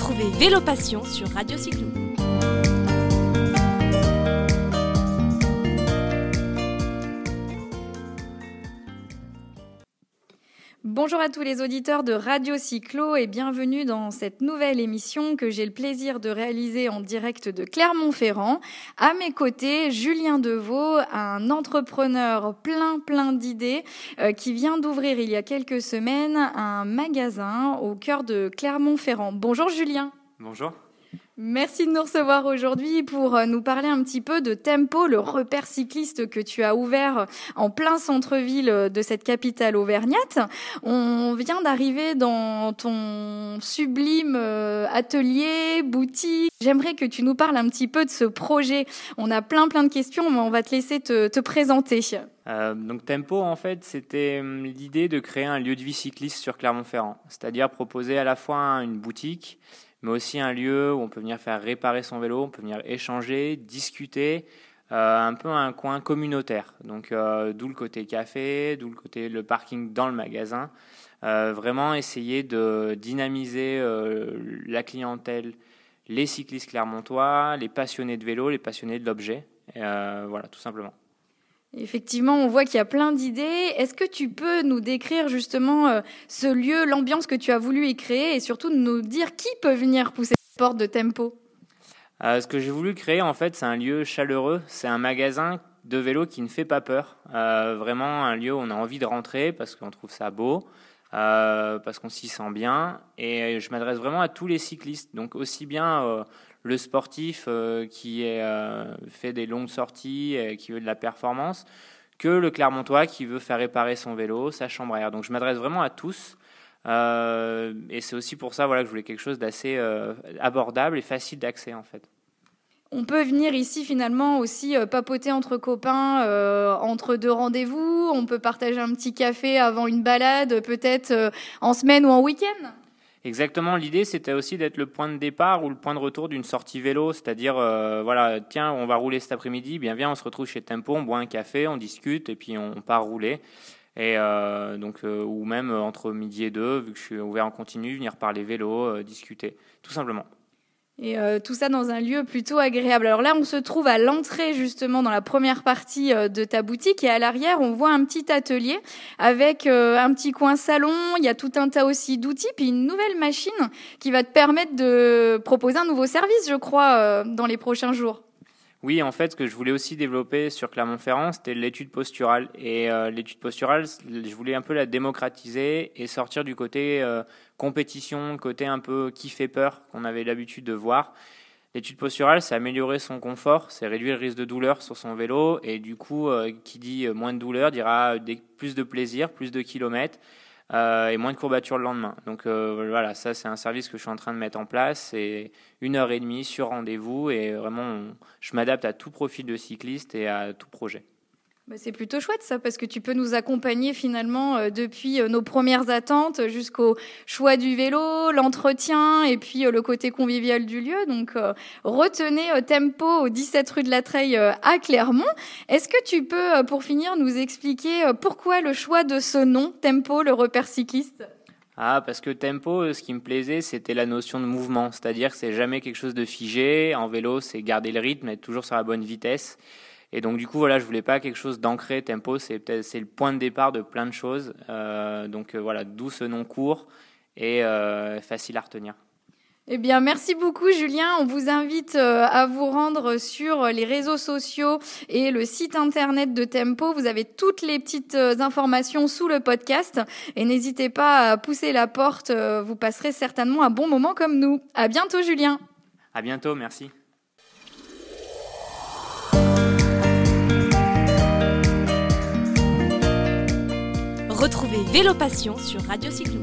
Retrouvez Vélo Passion sur Radio Cyclo. Bonjour à tous les auditeurs de Radio Cyclo et bienvenue dans cette nouvelle émission que j'ai le plaisir de réaliser en direct de Clermont-Ferrand. À mes côtés, Julien Deveau, un entrepreneur plein plein d'idées euh, qui vient d'ouvrir il y a quelques semaines un magasin au cœur de Clermont-Ferrand. Bonjour Julien. Bonjour. Merci de nous recevoir aujourd'hui pour euh, nous parler un petit peu de Tempo, le repère cycliste que tu as ouvert en plein centre-ville de cette capitale auvergnate. On vient d'arriver dans ton sublime euh, atelier, boutique. J'aimerais que tu nous parles un petit peu de ce projet. On a plein plein de questions, mais on va te laisser te, présenter. Euh, donc Tempo, en fait, c'était hum, l'idée de créer un lieu de vie cycliste sur Clermont-Ferrand, c'est-à-dire proposer à la fois une boutique, mais aussi un lieu où on peut venir faire réparer son vélo, on peut venir échanger, discuter, euh, un peu un coin communautaire. Donc euh, d'où le côté café, d'où le côté le parking dans le magasin. Euh, vraiment essayer de dynamiser la clientèle, les cyclistes clermontois, les passionnés de vélo, les passionnés de l'objet. voilà, tout simplement. Effectivement, on voit qu'il y a plein d'idées. Est-ce que tu peux nous décrire justement euh, ce lieu, l'ambiance que tu as voulu y créer et surtout nous dire qui peut venir pousser les portes de Tempo? Euh, Ce que j'ai voulu créer, en fait, c'est un lieu chaleureux. C'est un magasin de vélo qui ne fait pas peur. Euh, vraiment un lieu où on a envie de rentrer parce qu'on trouve ça beau, parce qu'on s'y sent bien. Et je m'adresse vraiment à tous les cyclistes, donc aussi bien le sportif euh, qui euh, fait des longues sorties, et qui veut de la performance, que le Clermontois qui veut faire réparer son vélo, sa chambre à air. Donc je m'adresse vraiment à tous. Euh, et c'est aussi pour ça voilà, que je voulais quelque chose d'assez abordable et facile d'accès en fait. On peut venir ici finalement aussi papoter entre copains, entre deux rendez-vous. On peut partager un petit café avant une balade, peut-être en semaine ou en week-end. Exactement, l'idée c'était aussi d'être le point de départ ou le point de retour d'une sortie vélo, c'est-à-dire euh, voilà, tiens, on va rouler cet après-midi, bien viens, on se retrouve chez Tempo, on boit un café, on discute et puis on part rouler. Et euh, donc euh, ou même entre midi et deux, vu que je suis ouvert en continu, venir parler vélo, discuter, tout simplement. Et euh, tout ça dans un lieu plutôt agréable. Alors là, on se trouve à l'entrée justement dans la première partie euh, de ta boutique et à l'arrière, on voit un petit atelier avec euh, un petit coin salon. Il y a tout un tas aussi d'outils puis une nouvelle machine qui va te permettre de proposer un nouveau service, je crois, dans les prochains jours. Oui, en fait, ce que je voulais aussi développer sur Clermont-Ferrand, c'était l'étude posturale. Et l'étude posturale, je voulais un peu la démocratiser et sortir du côté compétition, côté un peu qui fait peur qu'on avait l'habitude de voir. L'étude posturale, c'est améliorer son confort, c'est réduire le risque de douleur sur son vélo, et du coup, euh, qui dit euh, moins de douleur dira plus de plaisir, plus de kilomètres, euh, et moins de courbatures le lendemain. Donc voilà, ça c'est un service que je suis en train de mettre en place. C'est une heure et demie sur rendez-vous, et vraiment, je m'adapte à tout profil de cycliste et à tout projet. Bah, c'est plutôt chouette ça, parce que tu peux nous accompagner finalement euh, depuis euh, nos premières attentes jusqu'au choix du vélo, l'entretien et puis euh, le côté convivial du lieu. Donc retenez Tempo au 17 rue de la Treille à Clermont. Est-ce que tu peux, pour finir, nous expliquer pourquoi le choix de ce nom, Tempo, le repère cycliste? Ah, parce que tempo, ce qui me plaisait, c'était la notion de mouvement, c'est-à-dire que c'est jamais quelque chose de figé. En vélo, c'est garder le rythme, être toujours sur la bonne vitesse. Et donc du coup voilà, je voulais pas quelque chose d'ancré. Tempo, c'est peut-être c'est le point de départ de plein de choses. Euh, donc euh, voilà, d'où ce nom court et euh, facile à retenir. Eh bien, merci beaucoup, Julien. On vous invite à vous rendre sur les réseaux sociaux et le site internet de Tempo. Vous avez toutes les petites informations sous le podcast. Et n'hésitez pas à pousser la porte. Vous passerez certainement un bon moment comme nous. À bientôt, Julien. À bientôt. Merci. Retrouvez Vélo Passion sur Radio Cyclo.